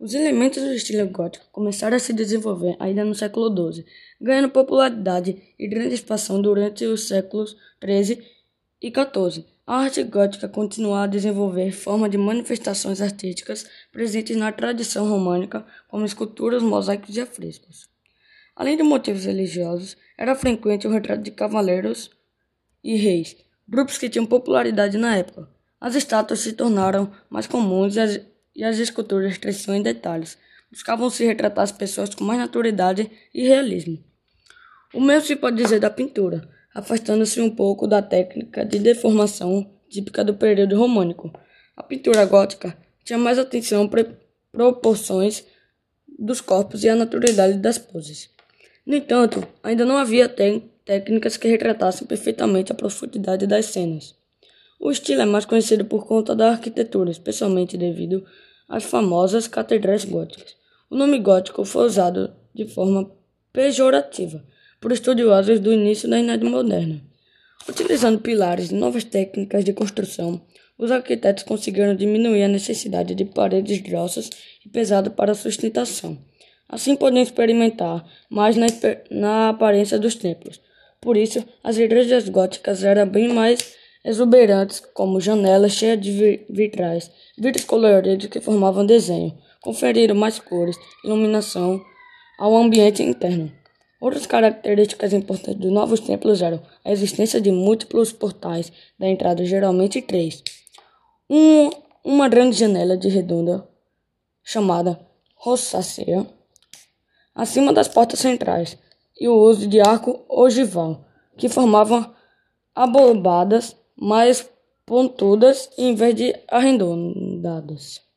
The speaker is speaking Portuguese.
Os elementos do estilo gótico começaram a se desenvolver ainda no século XII, ganhando popularidade e grande expansão durante os séculos XIII e XIV. A arte gótica continuou a desenvolver formas de manifestações artísticas presentes na tradição românica, como esculturas, mosaicos e afrescos. Além de motivos religiosos, era frequente o retrato de cavaleiros e reis, grupos que tinham popularidade na época. As estátuas se tornaram mais comuns e as e as esculturas cresciam em detalhes. Buscavam se retratar as pessoas com mais naturalidade e realismo. O mesmo se pode dizer da pintura, afastando-se um pouco da técnica de deformação típica do período românico. A pintura gótica tinha mais atenção para proporções dos corpos e a naturalidade das poses. No entanto, ainda não havia técnicas que retratassem perfeitamente a profundidade das cenas. O estilo é mais conhecido por conta da arquitetura, especialmente devido as famosas catedrais góticas. O nome gótico foi usado de forma pejorativa por estudiosos do início da Idade Moderna. Utilizando pilares e novas técnicas de construção, os arquitetos conseguiram diminuir a necessidade de paredes grossas e pesadas para sustentação. Assim podem experimentar mais na, na aparência dos templos. Por isso, as igrejas góticas eram bem mais exuberantes, como janelas cheias de vitrais, vidros coloridos que formavam desenho, conferiram mais cores e iluminação ao ambiente interno. Outras características importantes dos novos templos eram a existência de múltiplos portais, da entrada geralmente três, um, uma grande janela de redonda chamada rossácea acima das portas centrais e o uso de arco ogival, que formavam abobadas mais pontudas em vez de arredondadas.